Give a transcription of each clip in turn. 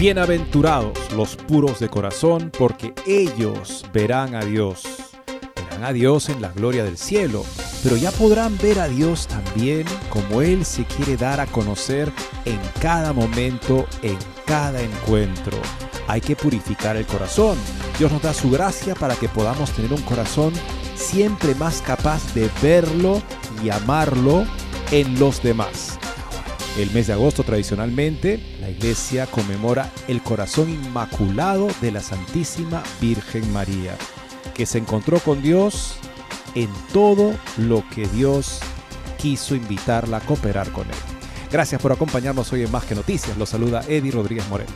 Bienaventurados los puros de corazón, porque ellos verán a Dios. Verán a Dios en la gloria del cielo, pero ya podrán ver a Dios también como Él se quiere dar a conocer en cada momento, en cada encuentro. Hay que purificar el corazón. Dios nos da su gracia para que podamos tener un corazón siempre más capaz de verlo y amarlo en los demás. El mes de agosto tradicionalmente la iglesia conmemora el corazón inmaculado de la Santísima Virgen María, que se encontró con Dios en todo lo que Dios quiso invitarla a cooperar con él. Gracias por acompañarnos hoy en Más que Noticias. Los saluda Eddie Rodríguez Moreno.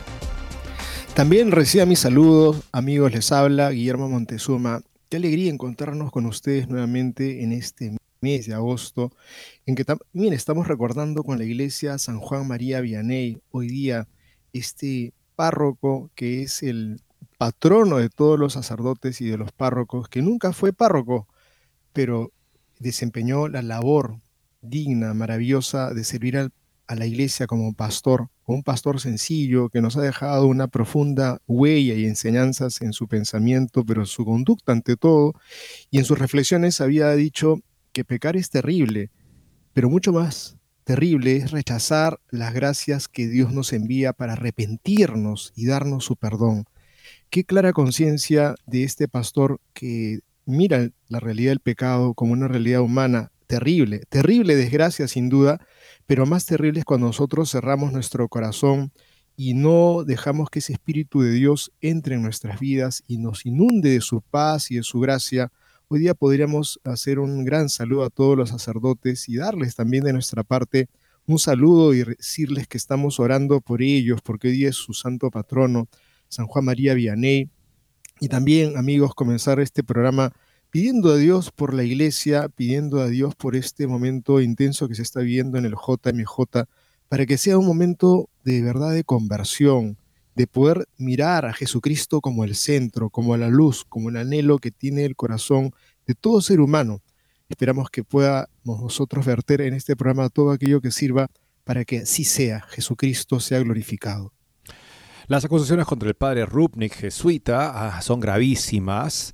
También reciba mis saludos, amigos, les habla Guillermo Montezuma. Qué alegría encontrarnos con ustedes nuevamente en este mes de agosto, en que también estamos recordando con la iglesia San Juan María Vianney, hoy día este párroco que es el patrono de todos los sacerdotes y de los párrocos, que nunca fue párroco, pero desempeñó la labor digna, maravillosa de servir a la iglesia como pastor, un pastor sencillo que nos ha dejado una profunda huella y enseñanzas en su pensamiento, pero su conducta ante todo, y en sus reflexiones había dicho que pecar es terrible, pero mucho más terrible es rechazar las gracias que Dios nos envía para arrepentirnos y darnos su perdón. Qué clara conciencia de este pastor que mira la realidad del pecado como una realidad humana terrible, terrible desgracia sin duda, pero más terrible es cuando nosotros cerramos nuestro corazón y no dejamos que ese Espíritu de Dios entre en nuestras vidas y nos inunde de su paz y de su gracia Hoy día podríamos hacer un gran saludo a todos los sacerdotes y darles también de nuestra parte un saludo y decirles que estamos orando por ellos, porque hoy día es su santo patrono, San Juan María Vianney. Y también, amigos, comenzar este programa pidiendo a Dios por la iglesia, pidiendo a Dios por este momento intenso que se está viviendo en el JMJ, para que sea un momento de verdad de conversión, de poder mirar a Jesucristo como el centro, como la luz, como el anhelo que tiene el corazón de todo ser humano. Esperamos que podamos nosotros verter en este programa todo aquello que sirva para que así sea, Jesucristo sea glorificado. Las acusaciones contra el padre Rupnik, jesuita, ah, son gravísimas,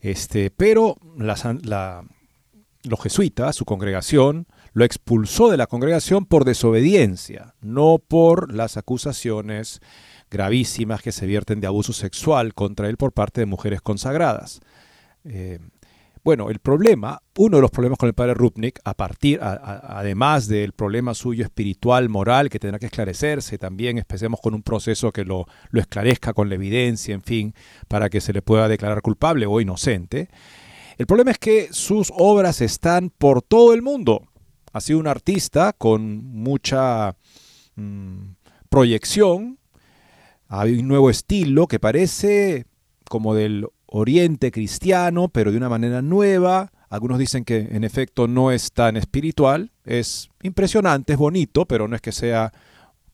este, pero los jesuitas, su congregación, lo expulsó de la congregación por desobediencia, no por las acusaciones gravísimas que se vierten de abuso sexual contra él por parte de mujeres consagradas. Eh, bueno, el problema, uno de los problemas con el padre Rupnik, a partir, además del problema suyo espiritual, moral, que tendrá que esclarecerse, también empecemos con un proceso que lo, lo esclarezca con la evidencia, en fin, para que se le pueda declarar culpable o inocente. El problema es que sus obras están por todo el mundo. Ha sido un artista con mucha mm, proyección, hay un nuevo estilo que parece como del oriente cristiano, pero de una manera nueva. Algunos dicen que en efecto no es tan espiritual, es impresionante, es bonito, pero no es que sea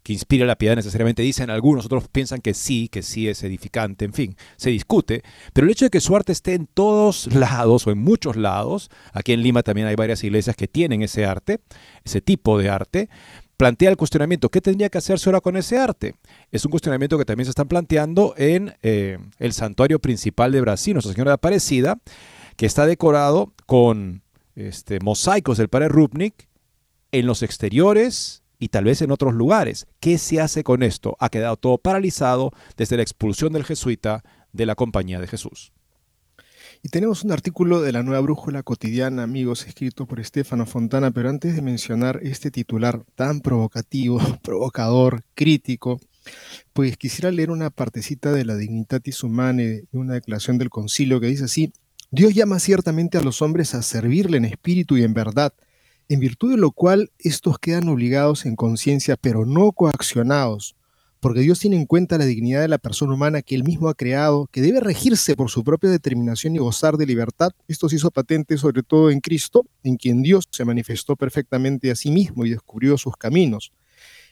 que inspire la piedad necesariamente, dicen algunos, otros piensan que sí, que sí es edificante, en fin, se discute, pero el hecho de que su arte esté en todos lados o en muchos lados, aquí en Lima también hay varias iglesias que tienen ese arte, ese tipo de arte, plantea el cuestionamiento, ¿qué tendría que hacerse ahora con ese arte? Es un cuestionamiento que también se está planteando en eh, el santuario principal de Brasil, Nuestra Señora de Aparecida, que está decorado con este, mosaicos del padre Rupnik en los exteriores y tal vez en otros lugares. ¿Qué se hace con esto? Ha quedado todo paralizado desde la expulsión del jesuita de la compañía de Jesús. Y tenemos un artículo de la Nueva Brújula Cotidiana, amigos, escrito por Estefano Fontana, pero antes de mencionar este titular tan provocativo, provocador, crítico, pues quisiera leer una partecita de la Dignitatis Humanae, una declaración del concilio que dice así, Dios llama ciertamente a los hombres a servirle en espíritu y en verdad, en virtud de lo cual estos quedan obligados en conciencia, pero no coaccionados, porque Dios tiene en cuenta la dignidad de la persona humana que Él mismo ha creado, que debe regirse por su propia determinación y gozar de libertad. Esto se hizo patente sobre todo en Cristo, en quien Dios se manifestó perfectamente a sí mismo y descubrió sus caminos.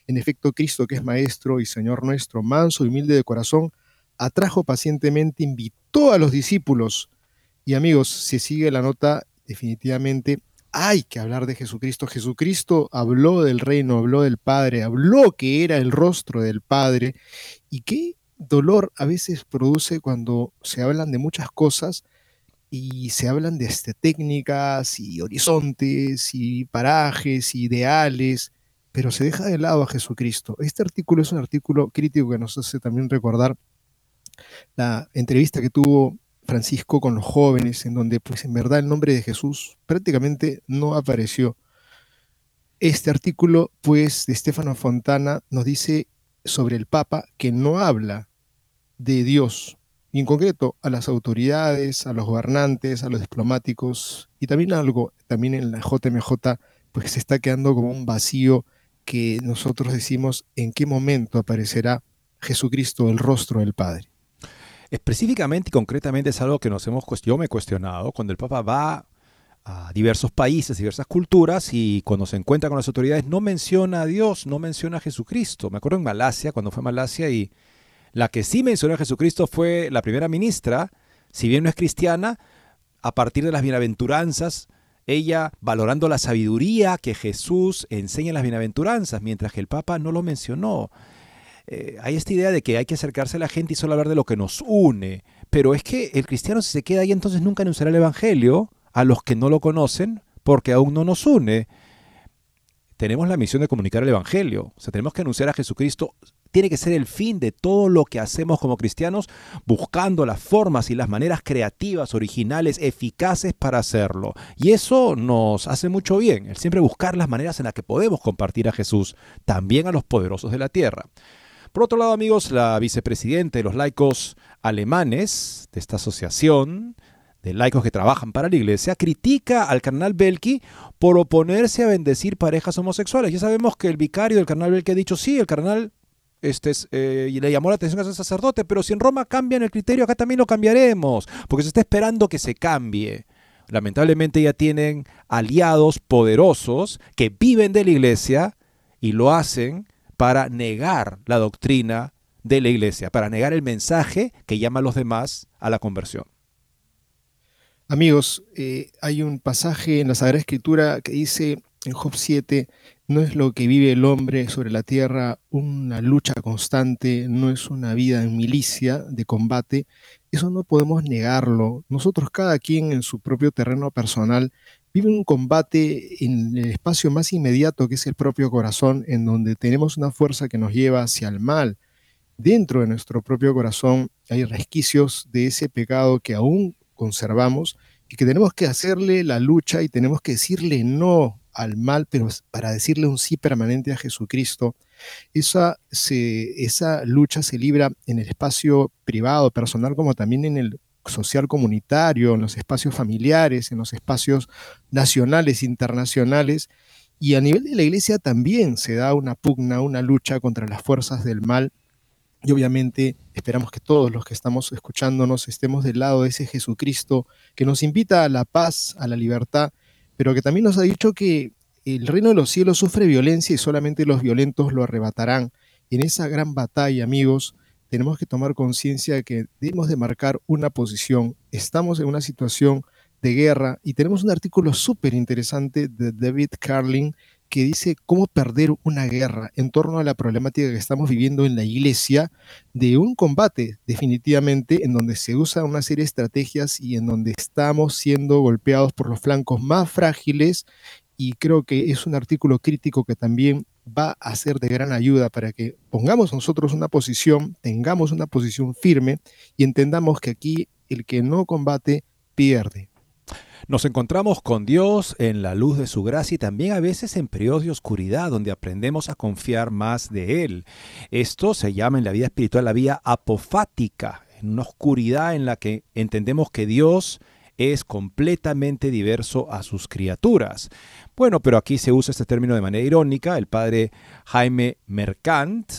En efecto, Cristo, que es Maestro y Señor nuestro, manso y humilde de corazón, atrajo pacientemente, invitó a los discípulos. Y amigos, si sigue la nota, definitivamente hay que hablar de Jesucristo. Jesucristo habló del reino, habló del Padre, habló que era el rostro del Padre. Y qué dolor a veces produce cuando se hablan de muchas cosas y se hablan de este, técnicas y horizontes y parajes, ideales, pero se deja de lado a Jesucristo. Este artículo es un artículo crítico que nos hace también recordar la entrevista que tuvo Francisco con los jóvenes, en donde pues en verdad el nombre de Jesús prácticamente no apareció. Este artículo pues de Estefano Fontana nos dice sobre el Papa que no habla de Dios, y en concreto a las autoridades, a los gobernantes, a los diplomáticos, y también algo, también en la JMJ, pues se está quedando como un vacío que nosotros decimos en qué momento aparecerá Jesucristo, el rostro del Padre. Específicamente y concretamente es algo que nos hemos, yo me he cuestionado cuando el Papa va a diversos países, diversas culturas y cuando se encuentra con las autoridades no menciona a Dios, no menciona a Jesucristo. Me acuerdo en Malasia, cuando fue a Malasia y la que sí mencionó a Jesucristo fue la primera ministra, si bien no es cristiana, a partir de las bienaventuranzas, ella valorando la sabiduría que Jesús enseña en las bienaventuranzas, mientras que el Papa no lo mencionó. Eh, hay esta idea de que hay que acercarse a la gente y solo hablar de lo que nos une. Pero es que el cristiano si se queda ahí entonces nunca anunciará el Evangelio a los que no lo conocen porque aún no nos une. Tenemos la misión de comunicar el Evangelio. O sea, tenemos que anunciar a Jesucristo. Tiene que ser el fin de todo lo que hacemos como cristianos, buscando las formas y las maneras creativas, originales, eficaces para hacerlo. Y eso nos hace mucho bien, el siempre buscar las maneras en las que podemos compartir a Jesús, también a los poderosos de la tierra. Por otro lado, amigos, la vicepresidenta de los laicos alemanes de esta asociación de laicos que trabajan para la iglesia, critica al carnal Belki por oponerse a bendecir parejas homosexuales. Ya sabemos que el vicario del carnal Belki ha dicho, sí, el carnal este, eh, le llamó la atención a ese sacerdote, pero si en Roma cambian el criterio, acá también lo cambiaremos, porque se está esperando que se cambie. Lamentablemente ya tienen aliados poderosos que viven de la iglesia y lo hacen para negar la doctrina de la iglesia, para negar el mensaje que llama a los demás a la conversión. Amigos, eh, hay un pasaje en la Sagrada Escritura que dice en Job 7, no es lo que vive el hombre sobre la tierra una lucha constante, no es una vida en milicia de combate, eso no podemos negarlo. Nosotros cada quien en su propio terreno personal vive un combate en el espacio más inmediato que es el propio corazón, en donde tenemos una fuerza que nos lleva hacia el mal. Dentro de nuestro propio corazón hay resquicios de ese pecado que aún conservamos y que tenemos que hacerle la lucha y tenemos que decirle no al mal, pero para decirle un sí permanente a Jesucristo. Esa, esa lucha se libra en el espacio privado, personal, como también en el social comunitario, en los espacios familiares, en los espacios nacionales, internacionales, y a nivel de la iglesia también se da una pugna, una lucha contra las fuerzas del mal. Y obviamente esperamos que todos los que estamos escuchándonos estemos del lado de ese Jesucristo que nos invita a la paz, a la libertad, pero que también nos ha dicho que el reino de los cielos sufre violencia y solamente los violentos lo arrebatarán. en esa gran batalla, amigos, tenemos que tomar conciencia de que debemos de marcar una posición. Estamos en una situación de guerra y tenemos un artículo súper interesante de David Carlin que dice cómo perder una guerra en torno a la problemática que estamos viviendo en la iglesia de un combate definitivamente en donde se usa una serie de estrategias y en donde estamos siendo golpeados por los flancos más frágiles y creo que es un artículo crítico que también va a ser de gran ayuda para que pongamos nosotros una posición, tengamos una posición firme y entendamos que aquí el que no combate pierde. Nos encontramos con Dios en la luz de su gracia y también a veces en periodos de oscuridad donde aprendemos a confiar más de Él. Esto se llama en la vida espiritual la vía apofática, en una oscuridad en la que entendemos que Dios es completamente diverso a sus criaturas. Bueno, pero aquí se usa este término de manera irónica. El padre Jaime Mercant,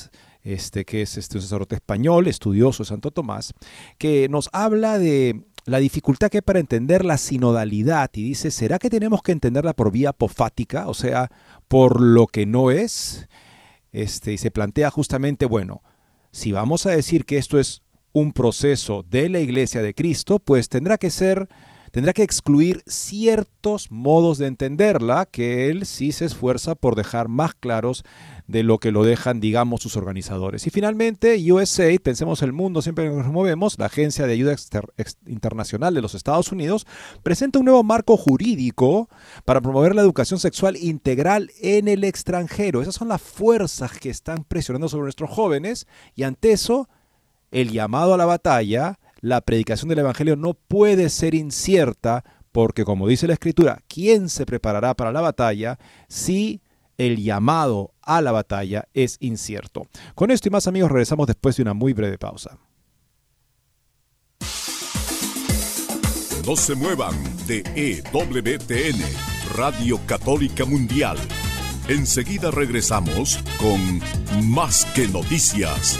este, que es este, un sacerdote español, estudioso de Santo Tomás, que nos habla de la dificultad que hay para entender la sinodalidad y dice, ¿será que tenemos que entenderla por vía apofática, o sea, por lo que no es? Este, y se plantea justamente, bueno, si vamos a decir que esto es un proceso de la iglesia de Cristo, pues tendrá que ser tendrá que excluir ciertos modos de entenderla que él sí se esfuerza por dejar más claros de lo que lo dejan, digamos, sus organizadores. Y finalmente, USA, pensemos el mundo, siempre nos movemos, la Agencia de Ayuda Internacional de los Estados Unidos, presenta un nuevo marco jurídico para promover la educación sexual integral en el extranjero. Esas son las fuerzas que están presionando sobre nuestros jóvenes y ante eso, el llamado a la batalla la predicación del Evangelio no puede ser incierta porque, como dice la Escritura, ¿quién se preparará para la batalla si el llamado a la batalla es incierto? Con esto y más amigos regresamos después de una muy breve pausa. No se muevan de EWTN, Radio Católica Mundial. Enseguida regresamos con Más que Noticias.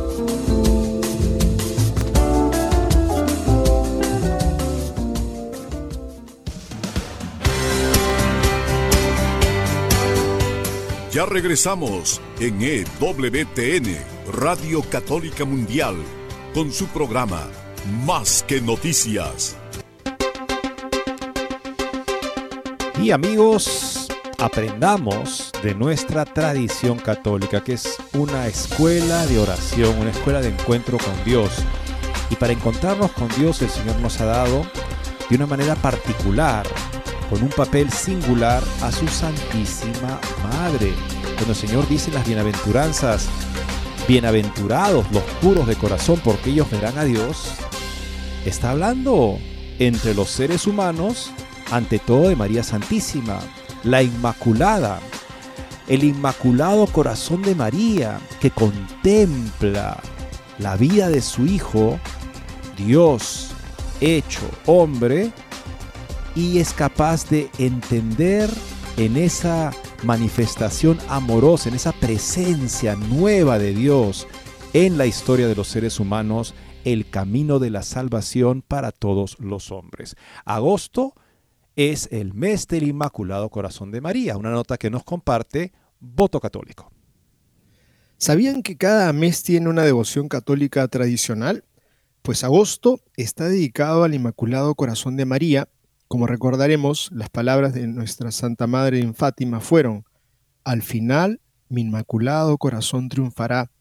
Ya regresamos en EWTN, Radio Católica Mundial, con su programa Más que Noticias. Y amigos, aprendamos de nuestra tradición católica, que es una escuela de oración, una escuela de encuentro con Dios. Y para encontrarnos con Dios, el Señor nos ha dado de una manera particular con un papel singular a su Santísima Madre. Cuando el Señor dice las bienaventuranzas, bienaventurados los puros de corazón porque ellos verán a Dios, está hablando entre los seres humanos, ante todo de María Santísima, la Inmaculada, el Inmaculado Corazón de María, que contempla la vida de su Hijo, Dios hecho hombre, y es capaz de entender en esa manifestación amorosa, en esa presencia nueva de Dios en la historia de los seres humanos, el camino de la salvación para todos los hombres. Agosto es el mes del Inmaculado Corazón de María, una nota que nos comparte Voto Católico. ¿Sabían que cada mes tiene una devoción católica tradicional? Pues agosto está dedicado al Inmaculado Corazón de María como recordaremos, las palabras de nuestra Santa Madre en Fátima fueron, al final mi inmaculado corazón triunfará.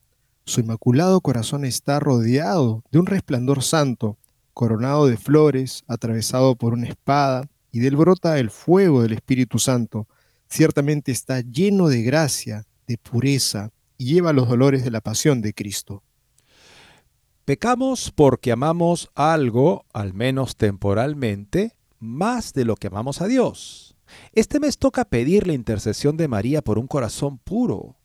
Su inmaculado corazón está rodeado de un resplandor santo, coronado de flores, atravesado por una espada, y del brota el fuego del Espíritu Santo. Ciertamente está lleno de gracia, de pureza, y lleva los dolores de la pasión de Cristo. Pecamos porque amamos algo, al menos temporalmente, más de lo que amamos a Dios. Este mes toca pedir la intercesión de María por un corazón puro.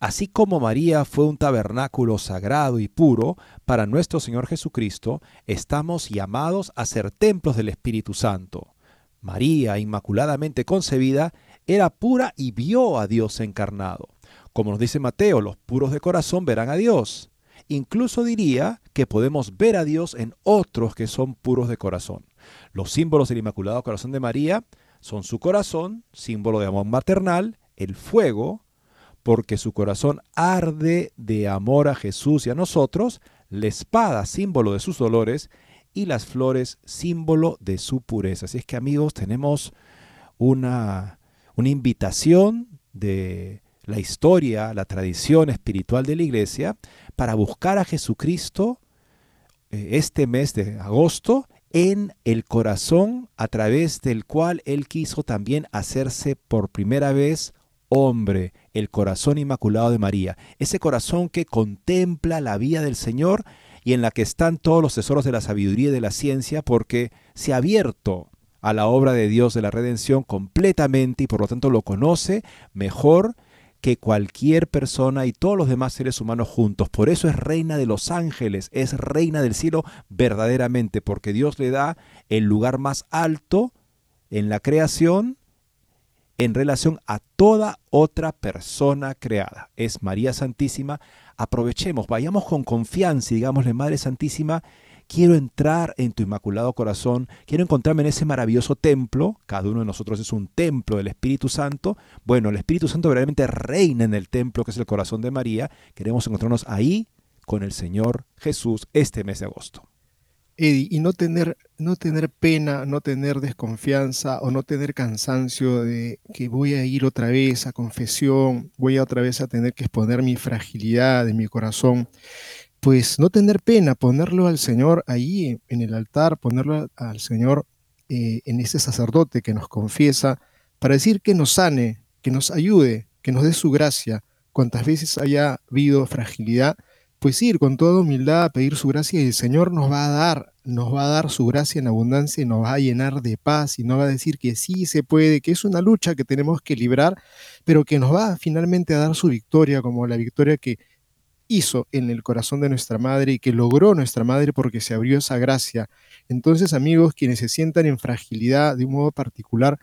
Así como María fue un tabernáculo sagrado y puro para nuestro Señor Jesucristo, estamos llamados a ser templos del Espíritu Santo. María, inmaculadamente concebida, era pura y vio a Dios encarnado. Como nos dice Mateo, los puros de corazón verán a Dios. Incluso diría que podemos ver a Dios en otros que son puros de corazón. Los símbolos del Inmaculado Corazón de María son su corazón, símbolo de amor maternal, el fuego, porque su corazón arde de amor a Jesús y a nosotros, la espada, símbolo de sus dolores, y las flores, símbolo de su pureza. Así es que amigos, tenemos una, una invitación de la historia, la tradición espiritual de la iglesia, para buscar a Jesucristo eh, este mes de agosto en el corazón a través del cual Él quiso también hacerse por primera vez hombre, el corazón inmaculado de María, ese corazón que contempla la vida del Señor y en la que están todos los tesoros de la sabiduría y de la ciencia, porque se ha abierto a la obra de Dios de la redención completamente y por lo tanto lo conoce mejor que cualquier persona y todos los demás seres humanos juntos. Por eso es reina de los ángeles, es reina del cielo verdaderamente, porque Dios le da el lugar más alto en la creación en relación a toda otra persona creada. Es María Santísima. Aprovechemos, vayamos con confianza y digámosle, Madre Santísima, quiero entrar en tu inmaculado corazón, quiero encontrarme en ese maravilloso templo, cada uno de nosotros es un templo del Espíritu Santo, bueno, el Espíritu Santo verdaderamente reina en el templo que es el corazón de María, queremos encontrarnos ahí con el Señor Jesús este mes de agosto. Eddie, y no tener, no tener pena, no tener desconfianza o no tener cansancio de que voy a ir otra vez a confesión, voy a otra vez a tener que exponer mi fragilidad de mi corazón pues no tener pena, ponerlo al Señor ahí en el altar, ponerlo al Señor eh, en ese sacerdote que nos confiesa, para decir que nos sane, que nos ayude, que nos dé su gracia. Cuantas veces haya habido fragilidad, pues ir con toda humildad a pedir su gracia y el Señor nos va a dar, nos va a dar su gracia en abundancia y nos va a llenar de paz y nos va a decir que sí se puede, que es una lucha que tenemos que librar, pero que nos va finalmente a dar su victoria, como la victoria que hizo en el corazón de nuestra madre y que logró nuestra madre porque se abrió esa gracia. Entonces, amigos, quienes se sientan en fragilidad de un modo particular,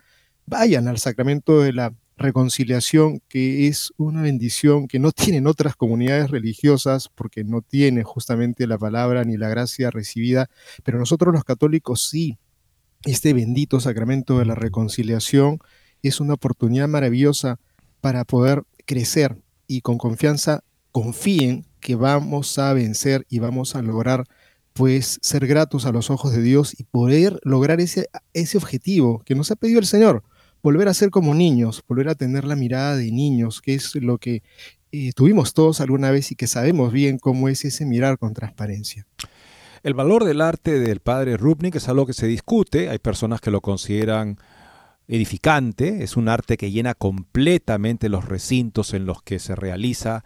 vayan al sacramento de la reconciliación, que es una bendición que no tienen otras comunidades religiosas porque no tiene justamente la palabra ni la gracia recibida, pero nosotros los católicos sí. Este bendito sacramento de la reconciliación es una oportunidad maravillosa para poder crecer y con confianza confíen que vamos a vencer y vamos a lograr pues ser gratos a los ojos de Dios y poder lograr ese, ese objetivo que nos ha pedido el Señor, volver a ser como niños, volver a tener la mirada de niños, que es lo que eh, tuvimos todos alguna vez y que sabemos bien cómo es ese mirar con transparencia. El valor del arte del padre Rubnik es algo que se discute, hay personas que lo consideran edificante, es un arte que llena completamente los recintos en los que se realiza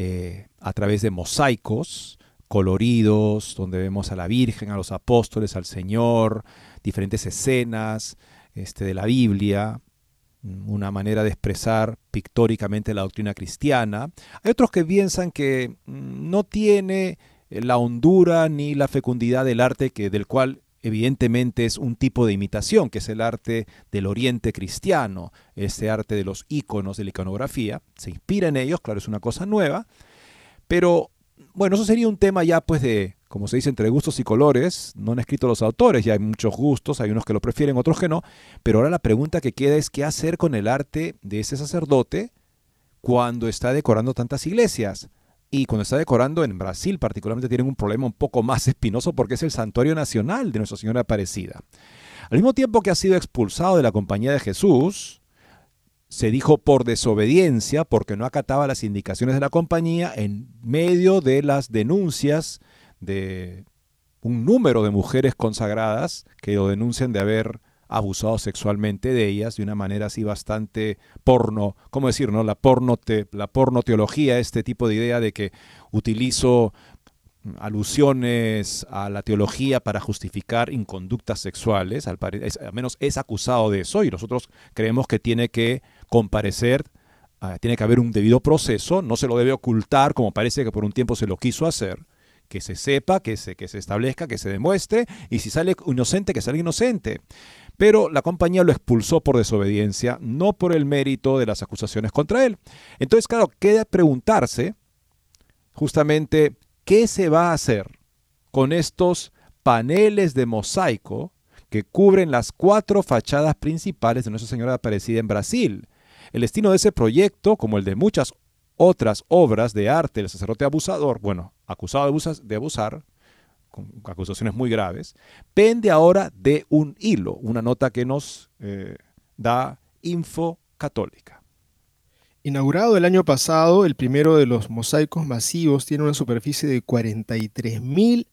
eh, a través de mosaicos coloridos, donde vemos a la Virgen, a los apóstoles, al Señor, diferentes escenas este, de la Biblia, mm, una manera de expresar pictóricamente la doctrina cristiana. Hay otros que piensan que mm, no tiene la hondura ni la fecundidad del arte que, del cual evidentemente es un tipo de imitación, que es el arte del oriente cristiano, ese arte de los íconos de la iconografía, se inspira en ellos, claro, es una cosa nueva, pero bueno, eso sería un tema ya pues de, como se dice, entre gustos y colores, no han escrito los autores, ya hay muchos gustos, hay unos que lo prefieren, otros que no, pero ahora la pregunta que queda es qué hacer con el arte de ese sacerdote cuando está decorando tantas iglesias. Y cuando está decorando en Brasil particularmente tienen un problema un poco más espinoso porque es el santuario nacional de Nuestra Señora Aparecida. Al mismo tiempo que ha sido expulsado de la compañía de Jesús, se dijo por desobediencia, porque no acataba las indicaciones de la compañía, en medio de las denuncias de un número de mujeres consagradas que lo denuncian de haber abusado sexualmente de ellas de una manera así bastante porno, ¿cómo decir? No? La, porno la porno teología, este tipo de idea de que utilizo alusiones a la teología para justificar inconductas sexuales, al, menos es acusado de eso y nosotros creemos que tiene que comparecer, ah, tiene que haber un debido proceso, no se lo debe ocultar como parece que por un tiempo se lo quiso hacer, que se sepa, que se, que se establezca, que se demuestre y si sale inocente, que salga inocente. Pero la compañía lo expulsó por desobediencia, no por el mérito de las acusaciones contra él. Entonces, claro, queda preguntarse justamente ¿Qué se va a hacer con estos paneles de mosaico que cubren las cuatro fachadas principales de Nuestra Señora Aparecida en Brasil? El destino de ese proyecto, como el de muchas otras obras de arte del sacerdote abusador, bueno, acusado de abusar, acusaciones muy graves, pende ahora de un hilo, una nota que nos eh, da Info Católica. Inaugurado el año pasado, el primero de los mosaicos masivos tiene una superficie de 43.000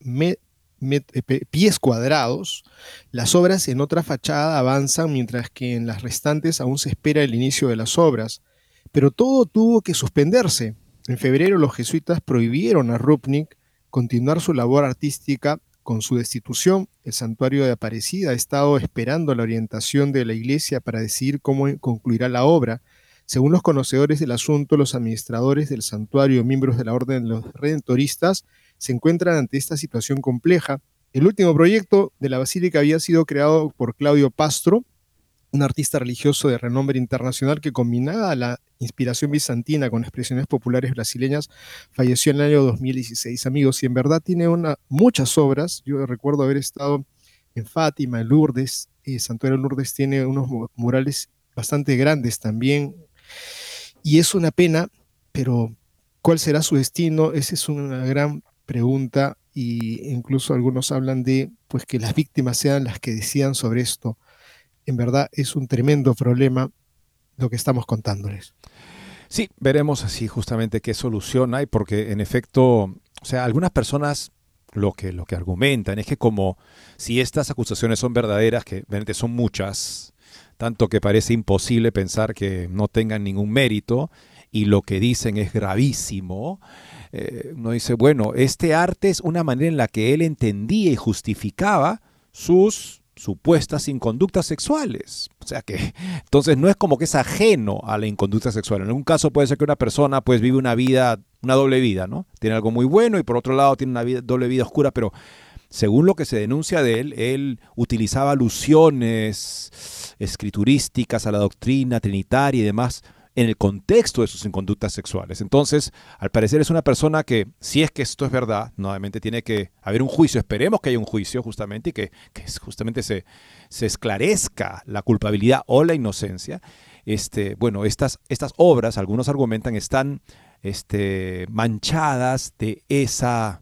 eh, pies cuadrados. Las obras en otra fachada avanzan mientras que en las restantes aún se espera el inicio de las obras. Pero todo tuvo que suspenderse. En febrero los jesuitas prohibieron a Rupnik continuar su labor artística con su destitución. El santuario de Aparecida ha estado esperando la orientación de la iglesia para decidir cómo concluirá la obra. Según los conocedores del asunto, los administradores del santuario, miembros de la Orden de los Redentoristas, se encuentran ante esta situación compleja. El último proyecto de la basílica había sido creado por Claudio Pastro, un artista religioso de renombre internacional que combinaba la inspiración bizantina con expresiones populares brasileñas, falleció en el año 2016. Amigos, y en verdad tiene muchas obras, yo recuerdo haber estado en Fátima, en Lourdes, y Santuario Lourdes tiene unos murales bastante grandes también, y es una pena, pero ¿cuál será su destino? Esa es una gran pregunta y incluso algunos hablan de pues que las víctimas sean las que decidan sobre esto. En verdad es un tremendo problema lo que estamos contándoles. Sí, veremos así justamente qué solución hay, porque en efecto, o sea, algunas personas lo que, lo que argumentan es que como si estas acusaciones son verdaderas, que son muchas, tanto que parece imposible pensar que no tengan ningún mérito y lo que dicen es gravísimo. Eh, uno dice, bueno, este arte es una manera en la que él entendía y justificaba sus supuestas inconductas sexuales. O sea que entonces no es como que es ajeno a la inconducta sexual. En un caso puede ser que una persona pues vive una vida, una doble vida, ¿no? Tiene algo muy bueno y por otro lado tiene una doble vida oscura, pero según lo que se denuncia de él, él utilizaba alusiones escriturísticas a la doctrina trinitaria y demás en el contexto de sus inconductas sexuales. Entonces, al parecer es una persona que, si es que esto es verdad, nuevamente tiene que haber un juicio, esperemos que haya un juicio justamente y que, justamente se, se, esclarezca la culpabilidad o la inocencia. Este, bueno, estas, estas obras, algunos argumentan, están este, manchadas de esa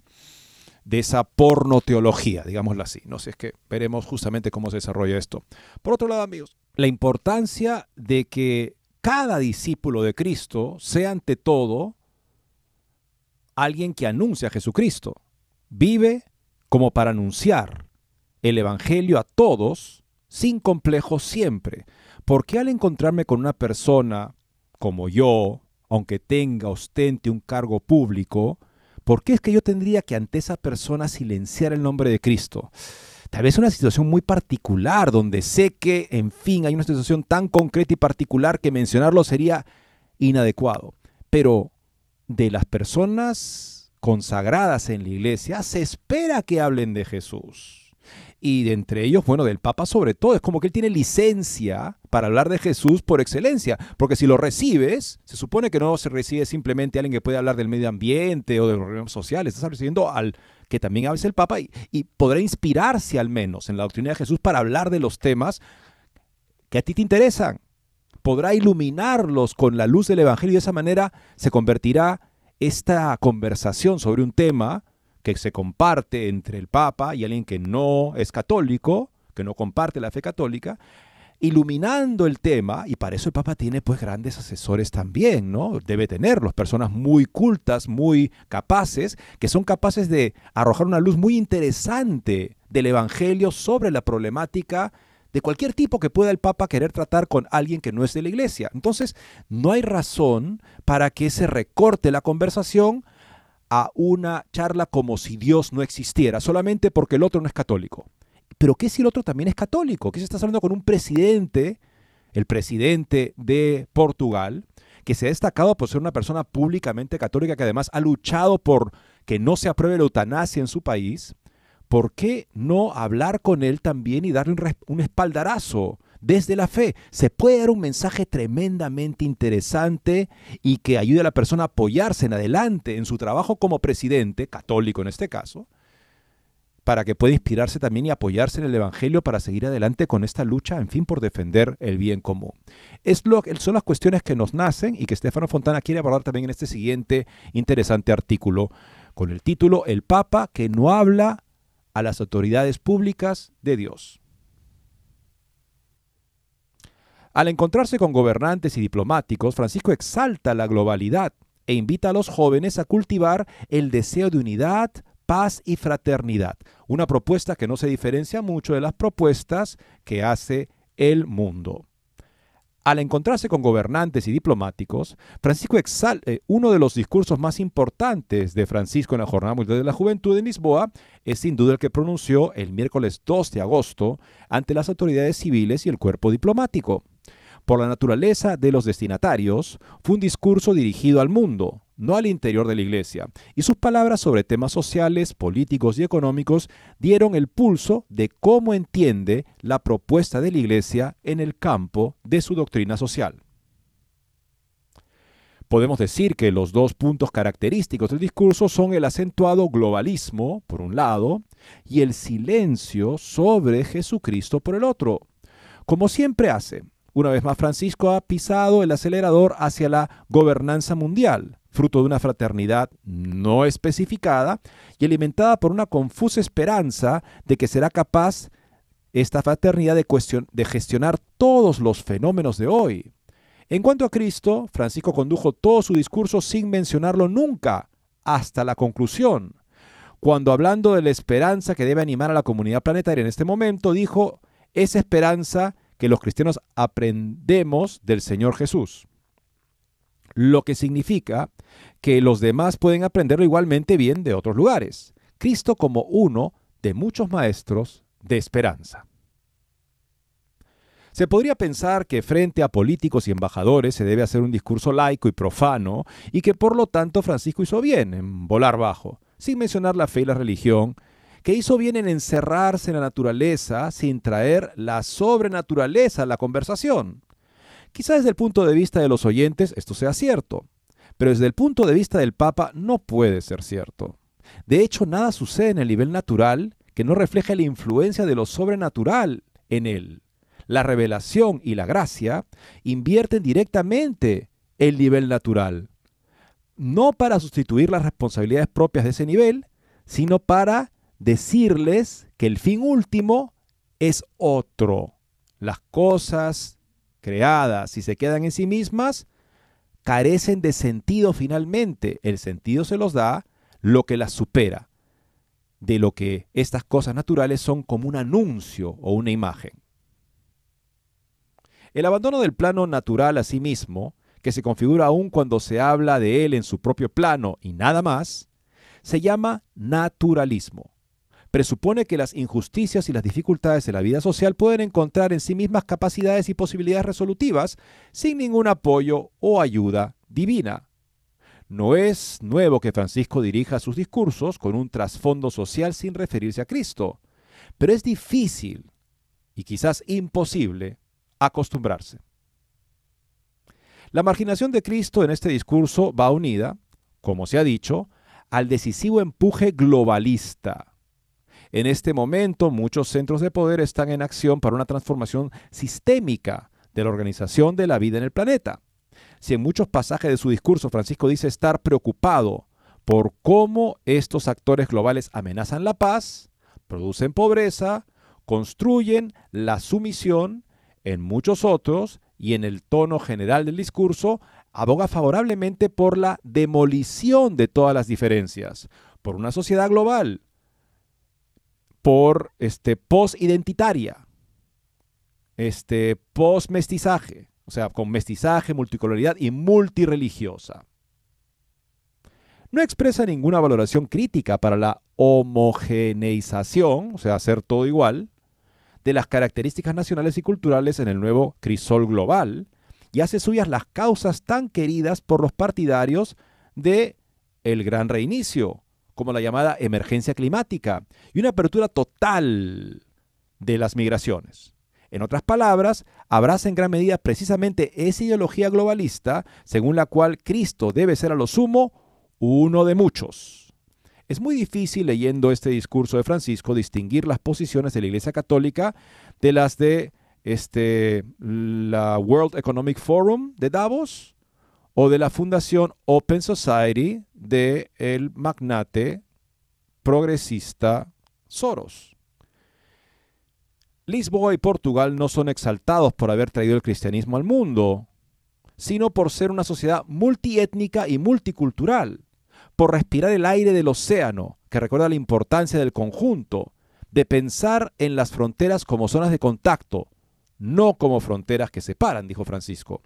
de esa pornoteología, digámoslo así. No sé, es que veremos justamente cómo se desarrolla esto. Por otro lado, amigos, la importancia de que cada discípulo de Cristo sea ante todo alguien que anuncia a Jesucristo. Vive como para anunciar el Evangelio a todos, sin complejo siempre. Porque al encontrarme con una persona como yo, aunque tenga, ostente un cargo público, ¿Por qué es que yo tendría que ante esa persona silenciar el nombre de Cristo? Tal vez una situación muy particular donde sé que, en fin, hay una situación tan concreta y particular que mencionarlo sería inadecuado. Pero de las personas consagradas en la iglesia se espera que hablen de Jesús y de entre ellos, bueno, del Papa sobre todo. Es como que él tiene licencia para hablar de Jesús por excelencia, porque si lo recibes, se supone que no se recibe simplemente alguien que puede hablar del medio ambiente o de los problemas sociales, estás recibiendo al que también habla el Papa y, y podrá inspirarse al menos en la doctrina de Jesús para hablar de los temas que a ti te interesan. Podrá iluminarlos con la luz del Evangelio y de esa manera se convertirá esta conversación sobre un tema que se comparte entre el Papa y alguien que no es católico, que no comparte la fe católica, iluminando el tema, y para eso el Papa tiene pues grandes asesores también, ¿no? Debe tenerlos, personas muy cultas, muy capaces, que son capaces de arrojar una luz muy interesante del Evangelio sobre la problemática de cualquier tipo que pueda el Papa querer tratar con alguien que no es de la Iglesia. Entonces, no hay razón para que se recorte la conversación a una charla como si Dios no existiera, solamente porque el otro no es católico. Pero ¿qué si el otro también es católico? ¿Qué si estás hablando con un presidente, el presidente de Portugal, que se ha destacado por ser una persona públicamente católica, que además ha luchado por que no se apruebe la eutanasia en su país? ¿Por qué no hablar con él también y darle un, un espaldarazo? Desde la fe. Se puede dar un mensaje tremendamente interesante y que ayude a la persona a apoyarse en adelante en su trabajo como presidente, católico en este caso, para que pueda inspirarse también y apoyarse en el Evangelio para seguir adelante con esta lucha, en fin, por defender el bien común. Es lo, son las cuestiones que nos nacen y que Estefano Fontana quiere abordar también en este siguiente interesante artículo con el título El Papa que no habla a las autoridades públicas de Dios. Al encontrarse con gobernantes y diplomáticos, Francisco exalta la globalidad e invita a los jóvenes a cultivar el deseo de unidad, paz y fraternidad, una propuesta que no se diferencia mucho de las propuestas que hace el mundo. Al encontrarse con gobernantes y diplomáticos, Francisco exalta eh, uno de los discursos más importantes de Francisco en la Jornada Mundial de la Juventud en Lisboa es sin duda el que pronunció el miércoles 2 de agosto ante las autoridades civiles y el cuerpo diplomático. Por la naturaleza de los destinatarios, fue un discurso dirigido al mundo, no al interior de la iglesia, y sus palabras sobre temas sociales, políticos y económicos dieron el pulso de cómo entiende la propuesta de la iglesia en el campo de su doctrina social. Podemos decir que los dos puntos característicos del discurso son el acentuado globalismo, por un lado, y el silencio sobre Jesucristo, por el otro. Como siempre hace, una vez más, Francisco ha pisado el acelerador hacia la gobernanza mundial, fruto de una fraternidad no especificada y alimentada por una confusa esperanza de que será capaz esta fraternidad de, de gestionar todos los fenómenos de hoy. En cuanto a Cristo, Francisco condujo todo su discurso sin mencionarlo nunca, hasta la conclusión, cuando hablando de la esperanza que debe animar a la comunidad planetaria en este momento, dijo, esa esperanza que los cristianos aprendemos del Señor Jesús. Lo que significa que los demás pueden aprenderlo igualmente bien de otros lugares. Cristo como uno de muchos maestros de esperanza. Se podría pensar que frente a políticos y embajadores se debe hacer un discurso laico y profano y que por lo tanto Francisco hizo bien en volar bajo, sin mencionar la fe y la religión, que hizo bien en encerrarse en la naturaleza sin traer la sobrenaturaleza a la conversación. Quizá desde el punto de vista de los oyentes esto sea cierto, pero desde el punto de vista del Papa no puede ser cierto. De hecho, nada sucede en el nivel natural que no refleje la influencia de lo sobrenatural en él. La revelación y la gracia invierten directamente el nivel natural, no para sustituir las responsabilidades propias de ese nivel, sino para decirles que el fin último es otro. Las cosas creadas, si se quedan en sí mismas, carecen de sentido finalmente. El sentido se los da lo que las supera, de lo que estas cosas naturales son como un anuncio o una imagen. El abandono del plano natural a sí mismo, que se configura aún cuando se habla de él en su propio plano y nada más, se llama naturalismo presupone que las injusticias y las dificultades de la vida social pueden encontrar en sí mismas capacidades y posibilidades resolutivas sin ningún apoyo o ayuda divina. No es nuevo que Francisco dirija sus discursos con un trasfondo social sin referirse a Cristo, pero es difícil y quizás imposible acostumbrarse. La marginación de Cristo en este discurso va unida, como se ha dicho, al decisivo empuje globalista en este momento, muchos centros de poder están en acción para una transformación sistémica de la organización de la vida en el planeta. Si en muchos pasajes de su discurso Francisco dice estar preocupado por cómo estos actores globales amenazan la paz, producen pobreza, construyen la sumisión, en muchos otros, y en el tono general del discurso, aboga favorablemente por la demolición de todas las diferencias, por una sociedad global, por este, post-identitaria, este, post-mestizaje, o sea, con mestizaje, multicolorialidad y multireligiosa. no expresa ninguna valoración crítica para la homogeneización, o sea, hacer todo igual, de las características nacionales y culturales en el nuevo crisol global, y hace suyas las causas tan queridas por los partidarios de el gran reinicio, como la llamada emergencia climática y una apertura total de las migraciones. En otras palabras, abraza en gran medida precisamente esa ideología globalista según la cual Cristo debe ser a lo sumo uno de muchos. Es muy difícil leyendo este discurso de Francisco distinguir las posiciones de la Iglesia Católica de las de este, la World Economic Forum de Davos o de la Fundación Open Society de el magnate progresista Soros. Lisboa y Portugal no son exaltados por haber traído el cristianismo al mundo, sino por ser una sociedad multiétnica y multicultural, por respirar el aire del océano, que recuerda la importancia del conjunto, de pensar en las fronteras como zonas de contacto, no como fronteras que separan, dijo Francisco.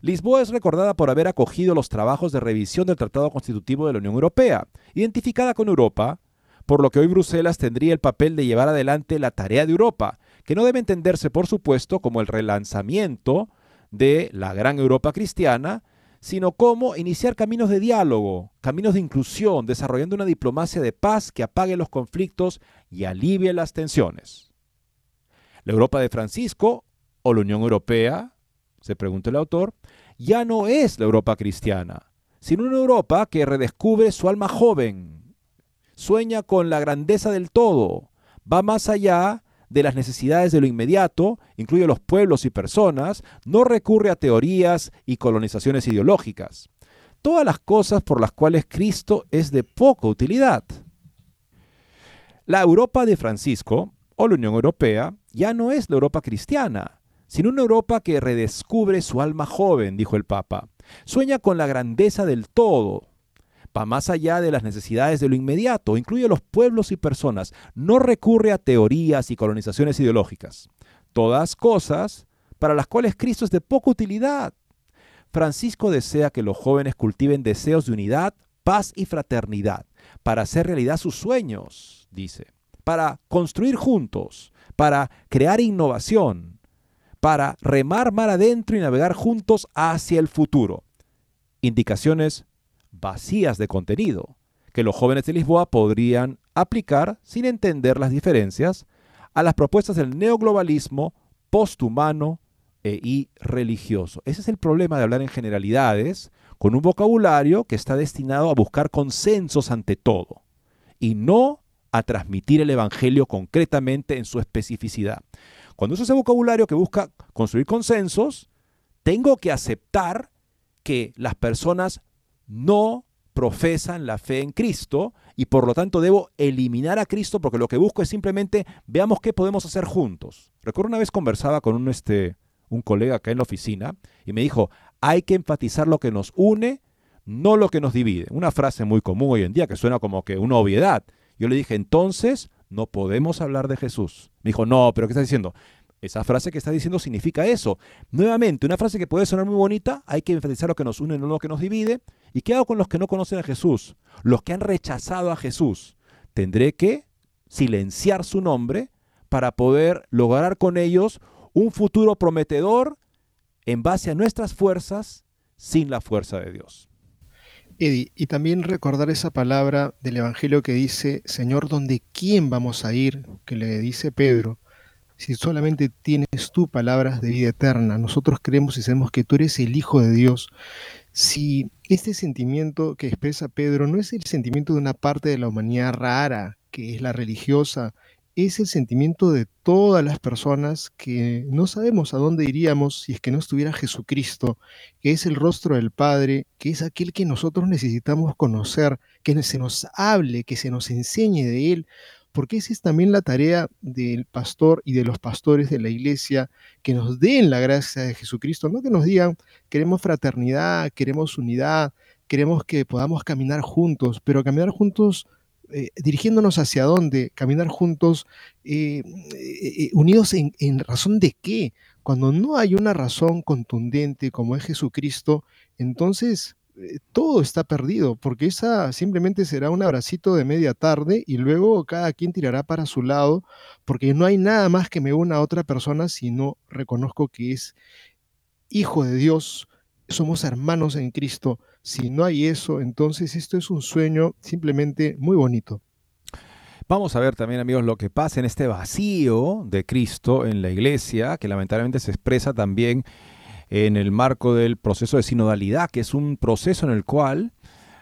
Lisboa es recordada por haber acogido los trabajos de revisión del Tratado Constitutivo de la Unión Europea, identificada con Europa, por lo que hoy Bruselas tendría el papel de llevar adelante la tarea de Europa, que no debe entenderse, por supuesto, como el relanzamiento de la gran Europa cristiana, sino como iniciar caminos de diálogo, caminos de inclusión, desarrollando una diplomacia de paz que apague los conflictos y alivie las tensiones. La Europa de Francisco o la Unión Europea se pregunta el autor, ya no es la Europa cristiana, sino una Europa que redescubre su alma joven, sueña con la grandeza del todo, va más allá de las necesidades de lo inmediato, incluye los pueblos y personas, no recurre a teorías y colonizaciones ideológicas. Todas las cosas por las cuales Cristo es de poca utilidad. La Europa de Francisco, o la Unión Europea, ya no es la Europa cristiana, sino una Europa que redescubre su alma joven, dijo el Papa. Sueña con la grandeza del todo. Va más allá de las necesidades de lo inmediato, incluye los pueblos y personas. No recurre a teorías y colonizaciones ideológicas. Todas cosas para las cuales Cristo es de poca utilidad. Francisco desea que los jóvenes cultiven deseos de unidad, paz y fraternidad, para hacer realidad sus sueños, dice, para construir juntos, para crear innovación, para remar mar adentro y navegar juntos hacia el futuro. Indicaciones vacías de contenido que los jóvenes de Lisboa podrían aplicar sin entender las diferencias a las propuestas del neoglobalismo posthumano e irreligioso. Ese es el problema de hablar en generalidades con un vocabulario que está destinado a buscar consensos ante todo y no a transmitir el Evangelio concretamente en su especificidad. Cuando uso ese vocabulario que busca construir consensos, tengo que aceptar que las personas no profesan la fe en Cristo y por lo tanto debo eliminar a Cristo porque lo que busco es simplemente veamos qué podemos hacer juntos. Recuerdo una vez conversaba con un, este, un colega acá en la oficina y me dijo, hay que enfatizar lo que nos une, no lo que nos divide. Una frase muy común hoy en día que suena como que una obviedad. Yo le dije, entonces no podemos hablar de Jesús. Me dijo, no, pero ¿qué está diciendo? Esa frase que está diciendo significa eso. Nuevamente, una frase que puede sonar muy bonita, hay que enfatizar lo que nos une, no lo que nos divide. ¿Y qué hago con los que no conocen a Jesús? Los que han rechazado a Jesús. Tendré que silenciar su nombre para poder lograr con ellos un futuro prometedor en base a nuestras fuerzas sin la fuerza de Dios. Eddie, y también recordar esa palabra del Evangelio que dice, Señor, ¿dónde quién vamos a ir? Que le dice Pedro, si solamente tienes tú palabras de vida eterna, nosotros creemos y sabemos que tú eres el Hijo de Dios. Si este sentimiento que expresa Pedro no es el sentimiento de una parte de la humanidad rara, que es la religiosa, es el sentimiento de todas las personas que no sabemos a dónde iríamos si es que no estuviera Jesucristo, que es el rostro del Padre, que es aquel que nosotros necesitamos conocer, que se nos hable, que se nos enseñe de Él, porque esa es también la tarea del pastor y de los pastores de la iglesia, que nos den la gracia de Jesucristo, no que nos digan, queremos fraternidad, queremos unidad, queremos que podamos caminar juntos, pero caminar juntos eh, dirigiéndonos hacia dónde, caminar juntos, eh, eh, unidos en, razón de qué. Cuando no hay una razón contundente como es Jesucristo, entonces todo está perdido, porque esa simplemente será un abracito de media tarde y luego cada quien tirará para su lado, porque no hay nada más que me una a otra persona si no reconozco que es hijo de Dios, somos hermanos en Cristo. Si no hay eso, entonces esto es un sueño simplemente muy bonito. Vamos a ver también, amigos, lo que pasa en este vacío de Cristo en la iglesia, que lamentablemente se expresa también en el marco del proceso de sinodalidad, que es un proceso en el cual,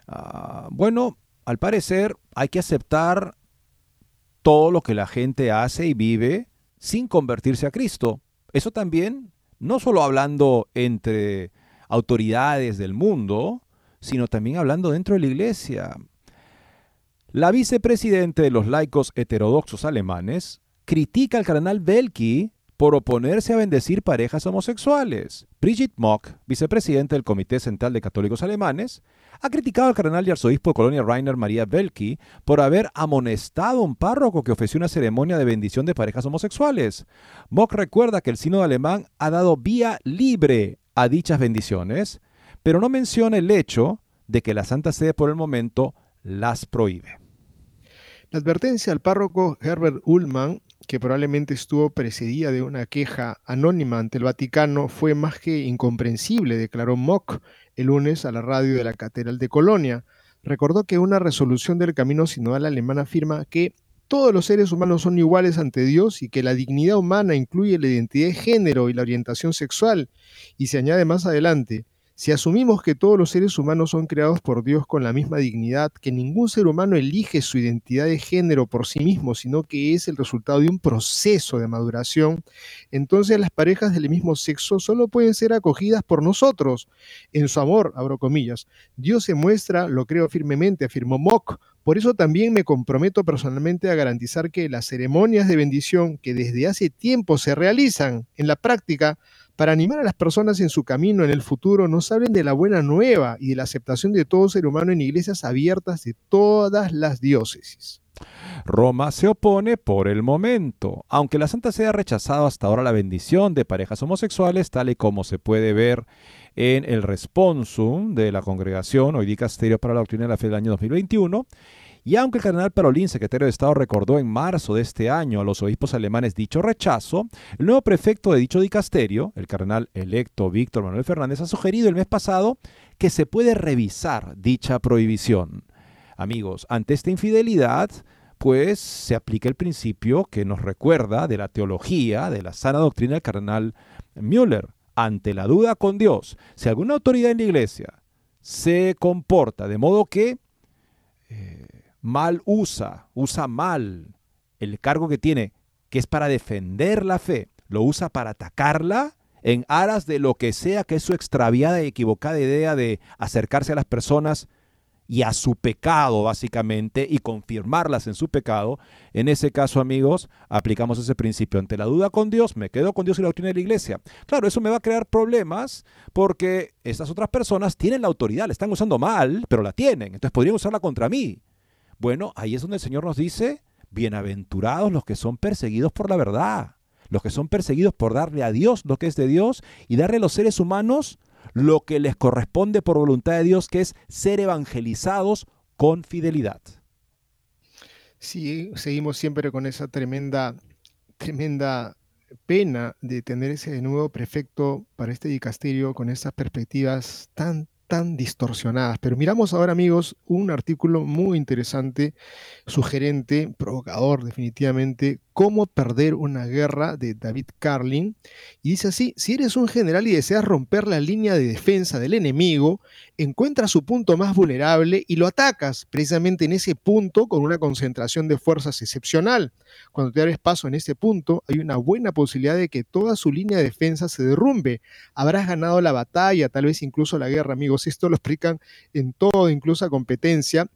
ah, bueno, al parecer hay que aceptar todo lo que la gente hace y vive sin convertirse a Cristo. Eso también, no solo hablando entre autoridades del mundo, sino también hablando dentro de la iglesia. La vicepresidente de los laicos heterodoxos alemanes critica al cardenal Belki por oponerse a bendecir parejas homosexuales. Brigitte Mock, vicepresidente del Comité Central de Católicos Alemanes, ha criticado al cardenal y arzobispo de Colonia Rainer María Belki por haber amonestado a un párroco que ofreció una ceremonia de bendición de parejas homosexuales. Mock recuerda que el sínodo alemán ha dado vía libre a dichas bendiciones, pero no menciona el hecho de que la Santa Sede por el momento las prohíbe. La advertencia al párroco Herbert Ullmann, que probablemente estuvo precedida de una queja anónima ante el Vaticano, fue más que incomprensible, declaró Mock el lunes a la radio de la Catedral de Colonia. Recordó que una resolución del Camino Sinodal alemán afirma que todos los seres humanos son iguales ante Dios y que la dignidad humana incluye la identidad de género y la orientación sexual. Y se añade más adelante, si asumimos que todos los seres humanos son creados por Dios con la misma dignidad, que ningún ser humano elige su identidad de género por sí mismo, sino que es el resultado de un proceso de maduración, entonces las parejas del mismo sexo solo pueden ser acogidas por nosotros. En su amor, abro comillas, Dios se muestra, lo creo firmemente, afirmó Mock, por eso también me comprometo personalmente a garantizar que las ceremonias de bendición que desde hace tiempo se realizan en la práctica para animar a las personas en su camino en el futuro, nos hablen de la buena nueva y de la aceptación de todo ser humano en iglesias abiertas de todas las diócesis. Roma se opone por el momento, aunque la Santa Sede ha rechazado hasta ahora la bendición de parejas homosexuales, tal y como se puede ver en el responsum de la congregación, hoy dicasterio para la doctrina de la fe del año 2021, y aunque el cardenal Parolín, secretario de Estado, recordó en marzo de este año a los obispos alemanes dicho rechazo, el nuevo prefecto de dicho dicasterio, el cardenal electo Víctor Manuel Fernández, ha sugerido el mes pasado que se puede revisar dicha prohibición. Amigos, ante esta infidelidad, pues se aplica el principio que nos recuerda de la teología, de la sana doctrina del cardenal Müller. Ante la duda con Dios, si alguna autoridad en la iglesia se comporta de modo que eh, mal usa, usa mal el cargo que tiene, que es para defender la fe, lo usa para atacarla en aras de lo que sea que es su extraviada y equivocada idea de acercarse a las personas y a su pecado, básicamente, y confirmarlas en su pecado, en ese caso, amigos, aplicamos ese principio. Ante la duda con Dios, me quedo con Dios y la doctrina de la iglesia. Claro, eso me va a crear problemas porque estas otras personas tienen la autoridad, la están usando mal, pero la tienen. Entonces podrían usarla contra mí. Bueno, ahí es donde el Señor nos dice, bienaventurados los que son perseguidos por la verdad, los que son perseguidos por darle a Dios lo que es de Dios y darle a los seres humanos lo que les corresponde por voluntad de Dios, que es ser evangelizados con fidelidad. Sí, seguimos siempre con esa tremenda, tremenda pena de tener ese nuevo prefecto para este dicasterio con esas perspectivas tan, tan distorsionadas. Pero miramos ahora, amigos, un artículo muy interesante, sugerente, provocador definitivamente, Cómo perder una guerra de David Carlin. Y dice así, si eres un general y deseas romper la línea de defensa del enemigo, encuentras su punto más vulnerable y lo atacas precisamente en ese punto con una concentración de fuerzas excepcional. Cuando te abres paso en ese punto, hay una buena posibilidad de que toda su línea de defensa se derrumbe. Habrás ganado la batalla, tal vez incluso la guerra, amigos. Esto lo explican en todo, incluso a competencia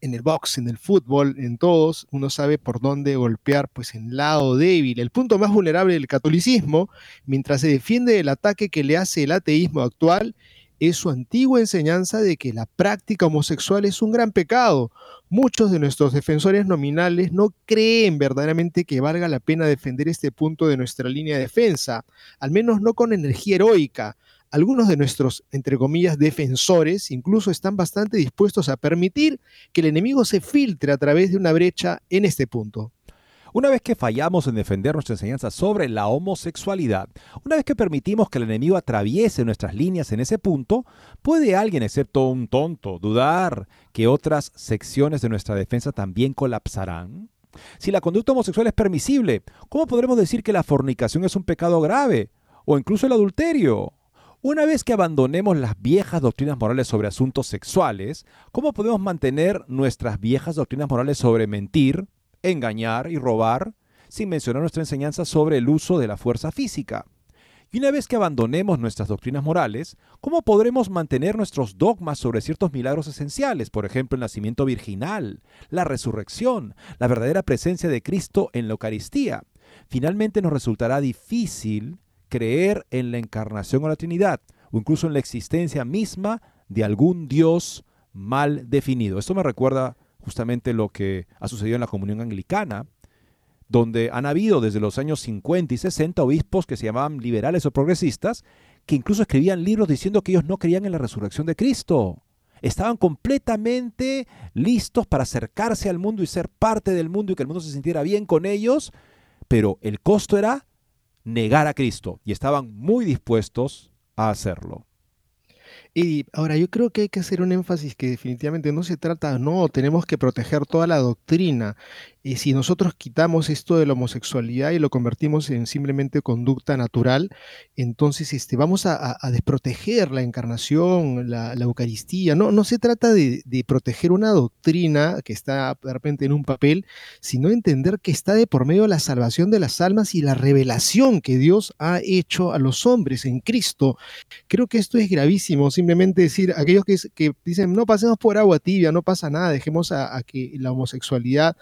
en el box, en el fútbol, en todos, uno sabe por dónde golpear, pues en lado débil, el punto más vulnerable del catolicismo, mientras se defiende del ataque que le hace el ateísmo actual, es su antigua enseñanza de que la práctica homosexual es un gran pecado. Muchos de nuestros defensores nominales no creen verdaderamente que valga la pena defender este punto de nuestra línea de defensa, al menos no con energía heroica, algunos de nuestros, entre comillas, defensores incluso están bastante dispuestos a permitir que el enemigo se filtre a través de una brecha en este punto. Una vez que fallamos en defender nuestra enseñanza sobre la homosexualidad, una vez que permitimos que el enemigo atraviese nuestras líneas en ese punto, ¿puede alguien, excepto un tonto, dudar que otras secciones de nuestra defensa también colapsarán? Si la conducta homosexual es permisible, ¿cómo podremos decir que la fornicación es un pecado grave? O incluso el adulterio. Una vez que abandonemos las viejas doctrinas morales sobre asuntos sexuales, ¿cómo podemos mantener nuestras viejas doctrinas morales sobre mentir, engañar y robar, sin mencionar nuestra enseñanza sobre el uso de la fuerza física. Y una vez que abandonemos nuestras doctrinas morales, ¿cómo podremos mantener nuestros dogmas sobre ciertos milagros esenciales, por ejemplo el nacimiento virginal, la resurrección, la verdadera presencia de Cristo en la Eucaristía? Finalmente nos resultará difícil creer en la encarnación o la Trinidad, o incluso en la existencia misma de algún Dios mal definido. Esto me recuerda justamente lo que ha sucedido en la comunión anglicana, donde han habido desde los años 50 y 60 obispos que se llamaban liberales o progresistas, que incluso escribían libros diciendo que ellos no creían en la resurrección de Cristo. Estaban completamente listos para acercarse al mundo y ser parte del mundo y que el mundo se sintiera bien con ellos, pero el costo era negar a Cristo y estaban muy dispuestos a hacerlo. Y ahora yo creo que hay que hacer un énfasis que definitivamente no se trata, no, tenemos que proteger toda la doctrina. Y si nosotros quitamos esto de la homosexualidad y lo convertimos en simplemente conducta natural, entonces este, vamos a, desproteger la encarnación, la, Eucaristía. No, no se trata de, proteger una doctrina que está de repente en un papel, sino entender que está de por medio de la salvación de las almas y la revelación que Dios ha hecho a los hombres en Cristo. Creo que esto es gravísimo, simplemente decir, aquellos que, que dicen, no pasemos por agua tibia, no pasa nada, dejemos a, que la homosexualidad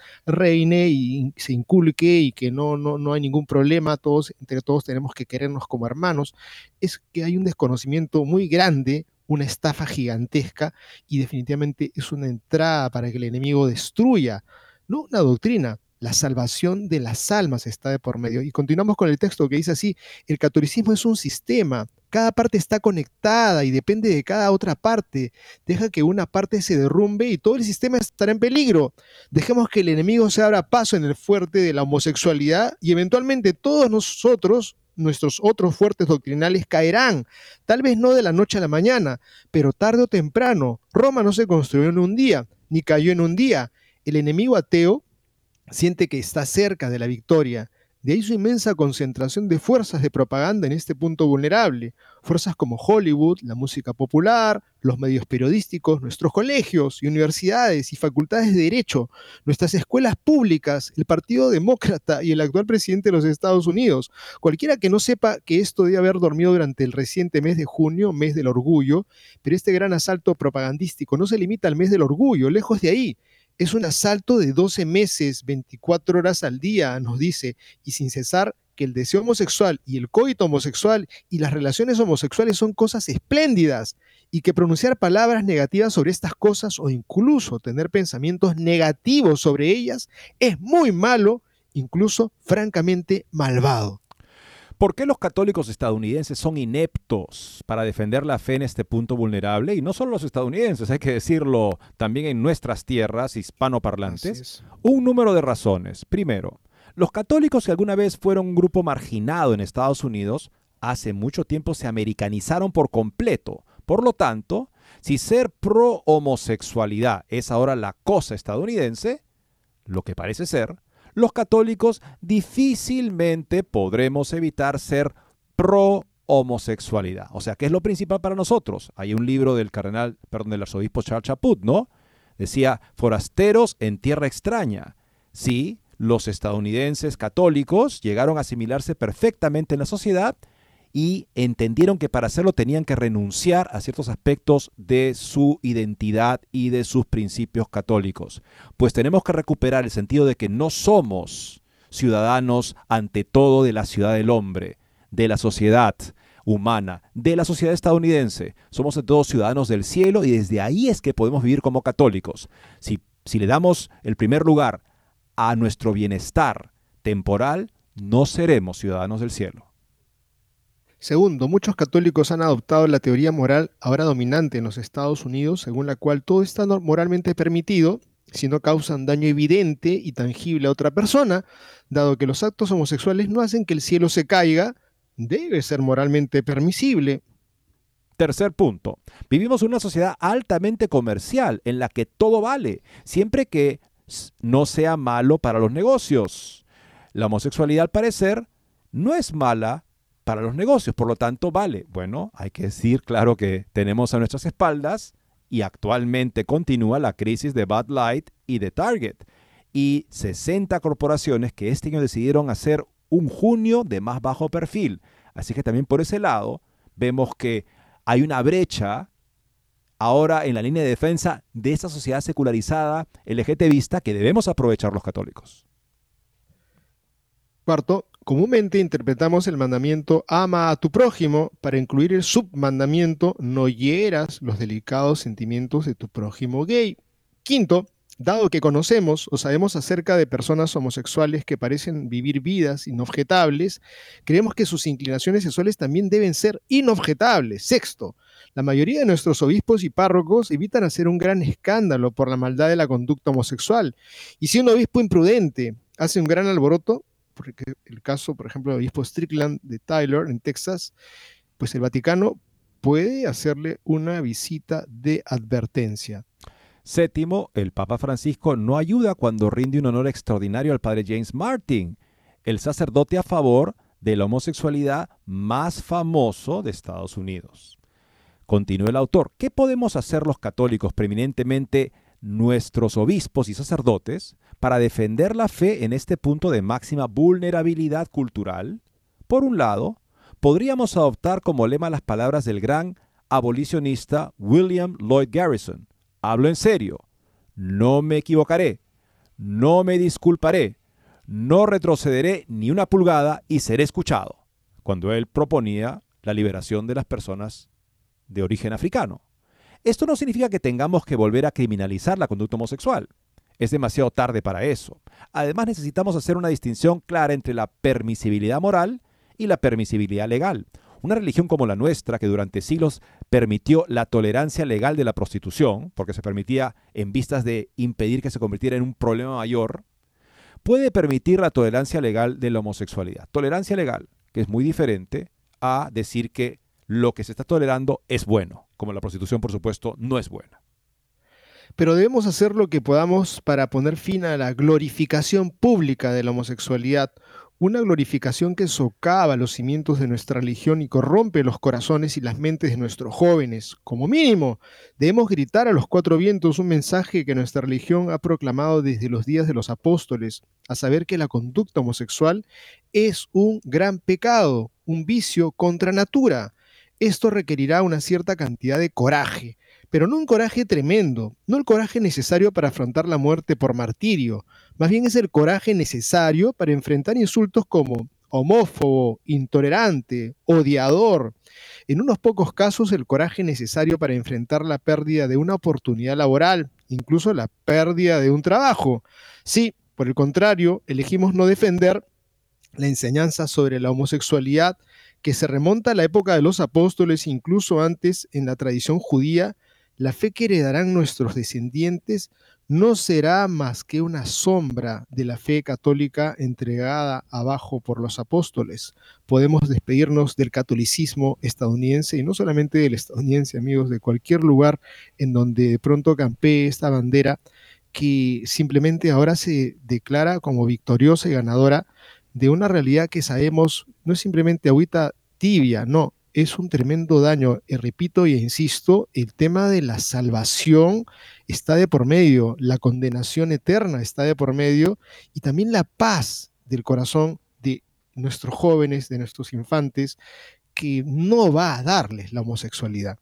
y se inculque y que no, no, no hay ningún problema, todos, entre todos tenemos que querernos como hermanos, es que hay un desconocimiento muy grande una estafa gigantesca y definitivamente es una entrada para que el enemigo destruya, no una doctrina, la salvación de las almas está de por medio. Y continuamos con el texto que dice así, el catolicismo es un sistema, cada parte está conectada y depende de cada otra parte. Deja que una parte se derrumbe y todo el sistema estará en peligro. Dejemos que el enemigo se abra paso en el fuerte de la homosexualidad y eventualmente todos nosotros, nuestros otros fuertes doctrinales, caerán. Tal vez no de la noche a la mañana, pero tarde o temprano. Roma no se construyó en un día, ni cayó en un día. El enemigo ateo siente que está cerca de la victoria de ahí su inmensa concentración de fuerzas de propaganda en este punto vulnerable. Fuerzas como Hollywood, la música popular, los medios periodísticos, nuestros colegios y universidades y facultades de derecho, nuestras escuelas públicas, el Partido Demócrata y el actual presidente de los Estados Unidos. Cualquiera que no sepa que esto debe haber dormido durante el reciente mes de junio, mes del orgullo, pero este gran asalto propagandístico no se limita al mes del orgullo, lejos de ahí es un asalto de 12 meses, 24 horas al día, nos dice, y sin cesar que el deseo homosexual y el coito homosexual y las relaciones homosexuales son cosas espléndidas y que pronunciar palabras negativas sobre estas cosas o incluso tener pensamientos negativos sobre ellas es muy malo, incluso francamente malvado. ¿Por qué los católicos estadounidenses son ineptos para defender la fe en este punto vulnerable? Y no solo los estadounidenses, hay que decirlo también en nuestras tierras hispanoparlantes. Un número de razones. Primero, los católicos que alguna vez fueron un grupo marginado en Estados Unidos, hace mucho tiempo se americanizaron por completo. Por lo tanto, si ser pro homosexualidad es ahora la cosa estadounidense, lo que parece ser, los católicos difícilmente podremos evitar ser pro homosexualidad. O sea, ¿qué es lo principal para nosotros? Hay un libro del cardenal, perdón, del arzobispo Charles Chaput, ¿no? Decía, forasteros en tierra extraña. Sí, los estadounidenses católicos llegaron a asimilarse perfectamente en la sociedad y entendieron que para hacerlo tenían que renunciar a ciertos aspectos de su identidad y de sus principios católicos. Pues tenemos que recuperar el sentido de que no somos ciudadanos ante todo de la ciudad del hombre, de la sociedad humana, de la sociedad estadounidense. Somos de todos ciudadanos del cielo y desde ahí es que podemos vivir como católicos. Si, si le damos el primer lugar a nuestro bienestar temporal, no seremos ciudadanos del cielo. Segundo, muchos católicos han adoptado la teoría moral ahora dominante en los Estados Unidos, según la cual todo está moralmente permitido si no causan daño evidente y tangible a otra persona, dado que los actos homosexuales no hacen que el cielo se caiga, debe ser moralmente permisible. Tercer punto, vivimos una sociedad altamente comercial en la que todo vale, siempre que no sea malo para los negocios. La homosexualidad al parecer no es mala para los negocios, por lo tanto vale. Bueno, hay que decir claro que tenemos a nuestras espaldas y actualmente continúa la crisis de Bud Light y de Target y 60 corporaciones que este año decidieron hacer un junio de más bajo perfil. Así que también por ese lado vemos que hay una brecha ahora en la línea de defensa de esta sociedad secularizada LGTBista que debemos aprovechar los católicos. Cuarto, comúnmente interpretamos el mandamiento ama a tu prójimo para incluir el submandamiento no hieras los delicados sentimientos de tu prójimo gay. Quinto, dado que conocemos o sabemos acerca de personas homosexuales que parecen vivir vidas inobjetables, creemos que sus inclinaciones sexuales también deben ser inobjetables. Sexto, la mayoría de nuestros obispos y párrocos evitan hacer un gran escándalo por la maldad de la conducta homosexual. Y si un obispo imprudente hace un gran alboroto, porque el caso, por ejemplo, del obispo Strickland de Tyler, en Texas, pues el Vaticano puede hacerle una visita de advertencia. Séptimo, el Papa Francisco no ayuda cuando rinde un honor extraordinario al padre James Martin, el sacerdote a favor de la homosexualidad más famoso de Estados Unidos. Continúa el autor, ¿qué podemos hacer los católicos, preeminentemente nuestros obispos y sacerdotes, para defender la fe en este punto de máxima vulnerabilidad cultural? Por un lado, podríamos adoptar como lema las palabras del gran abolicionista William Lloyd Garrison. Hablo en serio, no me equivocaré, no me disculparé, no retrocederé ni una pulgada y seré escuchado, cuando él proponía la liberación de las personas de origen africano. Esto no significa que tengamos que volver a criminalizar la conducta homosexual. Es demasiado tarde para eso. Además necesitamos hacer una distinción clara entre la permisibilidad moral y la permisibilidad legal. Una religión como la nuestra, que durante siglos permitió la tolerancia legal de la prostitución, porque se permitía en vistas de impedir que se convirtiera en un problema mayor, puede permitir la tolerancia legal de la homosexualidad. Tolerancia legal, que es muy diferente a decir que lo que se está tolerando es bueno, como la prostitución, por supuesto, no es buena pero debemos hacer lo que podamos para poner fin a la glorificación pública de la homosexualidad, una glorificación que socava los cimientos de nuestra religión y corrompe los corazones y las mentes de nuestros jóvenes. Como mínimo, debemos gritar a los cuatro vientos un mensaje que nuestra religión ha proclamado desde los días de los apóstoles, a saber que la conducta homosexual es un gran pecado, un vicio contra natura. Esto requerirá una cierta cantidad de coraje, pero no un coraje tremendo, no el coraje necesario para afrontar la muerte por martirio, más bien es el coraje necesario para enfrentar insultos como homófobo, intolerante, odiador. En unos pocos casos el coraje necesario para enfrentar la pérdida de una oportunidad laboral, incluso la pérdida de un trabajo. Sí, por el contrario, elegimos no defender la enseñanza sobre la homosexualidad que se remonta a la época de los apóstoles, incluso antes en la tradición judía, la fe que heredarán nuestros descendientes no será más que una sombra de la fe católica entregada abajo por los apóstoles. Podemos despedirnos del catolicismo estadounidense y no solamente del estadounidense, amigos, de cualquier lugar en donde de pronto campee esta bandera que simplemente ahora se declara como victoriosa y ganadora de una realidad que sabemos no es simplemente agüita tibia, no, es un tremendo daño. Y repito y insisto, el tema de la salvación está de por medio, la condenación eterna está de por medio y también la paz del corazón de nuestros jóvenes, de nuestros infantes, que no va a darles la homosexualidad.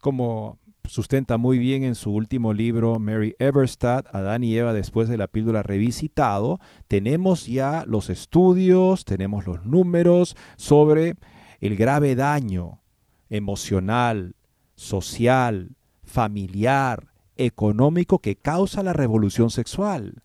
Como sustenta muy bien en su último libro Mary Eberstadt, Adán y Eva después de la píldora revisitado, tenemos ya los estudios, tenemos los números sobre el grave daño emocional, social, familiar, económico que causa la revolución sexual.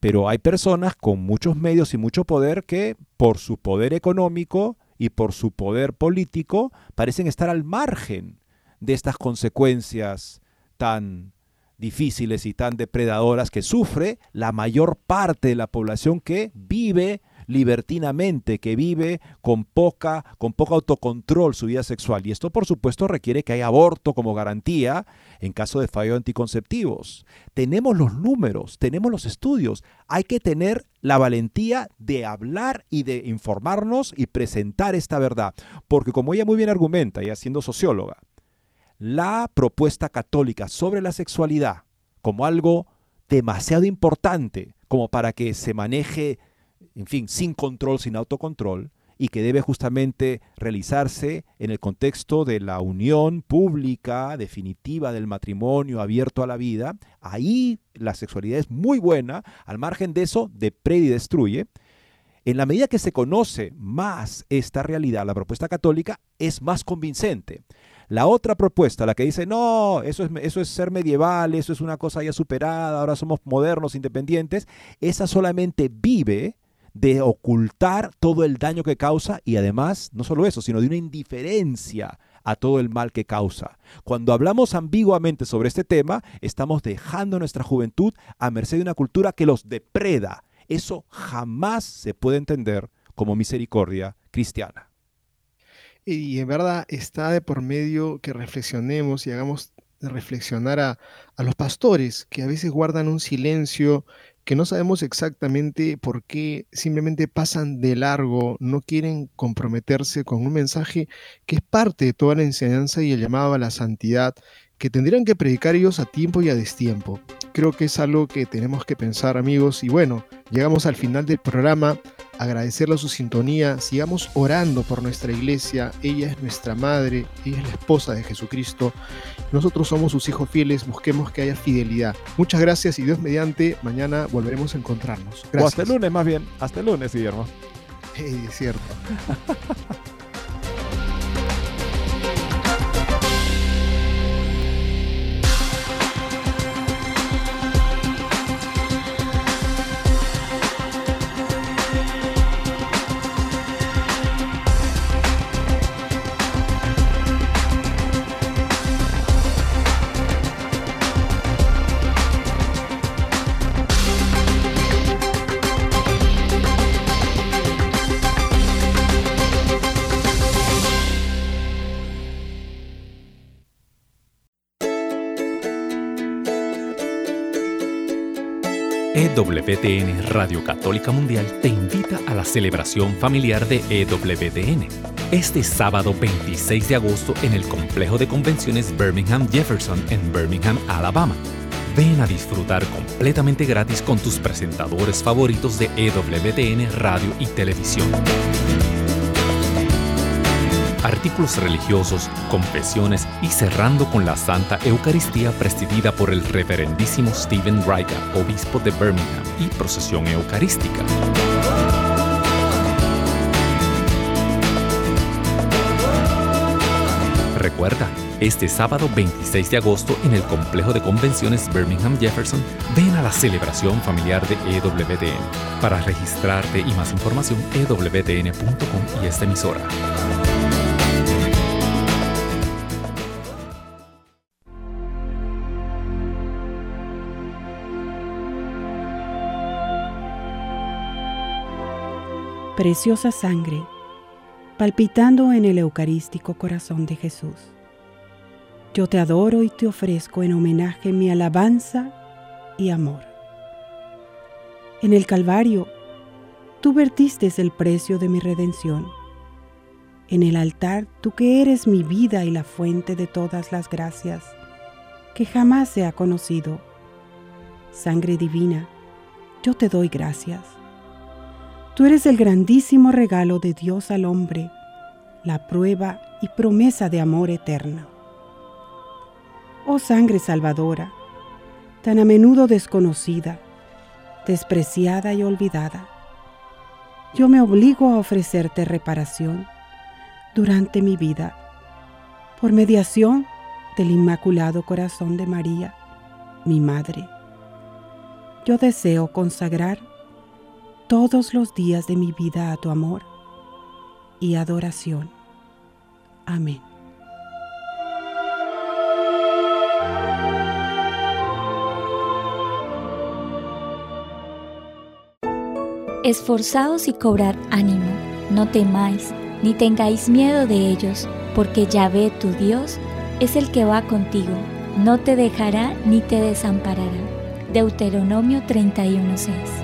Pero hay personas con muchos medios y mucho poder que, por su poder económico y por su poder político parecen estar al margen de estas consecuencias tan difíciles y tan depredadoras que sufre la mayor parte de la población que vive libertinamente, que vive con poca, con poco autocontrol su vida sexual. Y esto, por supuesto, requiere que haya aborto como garantía en caso de fallo de anticonceptivos. Tenemos los números, tenemos los estudios. Hay que tener la valentía de hablar y de informarnos y presentar esta verdad. Porque como ella muy bien argumenta, ya siendo socióloga, la propuesta católica sobre la sexualidad como algo demasiado importante como para que se maneje en fin, sin control, sin autocontrol, y que debe justamente realizarse en el contexto de la unión pública definitiva del matrimonio abierto a la vida, ahí la sexualidad es muy buena, al margen de eso, deprede y destruye. En la medida que se conoce más esta realidad, la propuesta católica es más convincente. La otra propuesta, la que dice, no, eso es, eso es ser medieval, eso es una cosa ya superada, ahora somos modernos, independientes, esa solamente vive de ocultar todo el daño que causa y además, no solo eso, sino de una indiferencia a todo el mal que causa. Cuando hablamos ambiguamente sobre este tema, estamos dejando nuestra juventud a merced de una cultura que los depreda. Eso jamás se puede entender como misericordia cristiana. Y en verdad está de por medio que reflexionemos y hagamos reflexionar a, a los pastores que a veces guardan un silencio que no sabemos exactamente por qué simplemente pasan de largo, no quieren comprometerse con un mensaje que es parte de toda la enseñanza y el llamado a la santidad que tendrían que predicar ellos a tiempo y a destiempo. Creo que es algo que tenemos que pensar amigos y bueno, llegamos al final del programa, agradecerle su sintonía, sigamos orando por nuestra iglesia, ella es nuestra madre, ella es la esposa de Jesucristo, nosotros somos sus hijos fieles, busquemos que haya fidelidad. Muchas gracias y Dios mediante, mañana volveremos a encontrarnos. O hasta el lunes más bien, hasta el lunes Guillermo. es cierto. EWTN Radio Católica Mundial te invita a la celebración familiar de EWTN este sábado 26 de agosto en el complejo de convenciones Birmingham Jefferson en Birmingham, Alabama. Ven a disfrutar completamente gratis con tus presentadores favoritos de EWTN Radio y Televisión artículos religiosos, confesiones y cerrando con la Santa Eucaristía presidida por el reverendísimo Stephen Riga, obispo de Birmingham, y procesión eucarística. Recuerda, este sábado 26 de agosto en el complejo de convenciones Birmingham Jefferson, ven a la celebración familiar de EWTN. Para registrarte y más información, ewtn.com y esta emisora. Preciosa sangre, palpitando en el eucarístico corazón de Jesús. Yo te adoro y te ofrezco en homenaje mi alabanza y amor. En el Calvario, tú vertiste el precio de mi redención. En el altar, tú que eres mi vida y la fuente de todas las gracias, que jamás se ha conocido. Sangre divina, yo te doy gracias. Tú eres el grandísimo regalo de Dios al hombre, la prueba y promesa de amor eterno. Oh sangre salvadora, tan a menudo desconocida, despreciada y olvidada, yo me obligo a ofrecerte reparación durante mi vida por mediación del Inmaculado Corazón de María, mi Madre. Yo deseo consagrar todos los días de mi vida a tu amor y adoración. Amén. Esforzaos y cobrad ánimo, no temáis, ni tengáis miedo de ellos, porque Yahvé tu Dios es el que va contigo, no te dejará ni te desamparará. Deuteronomio 31:6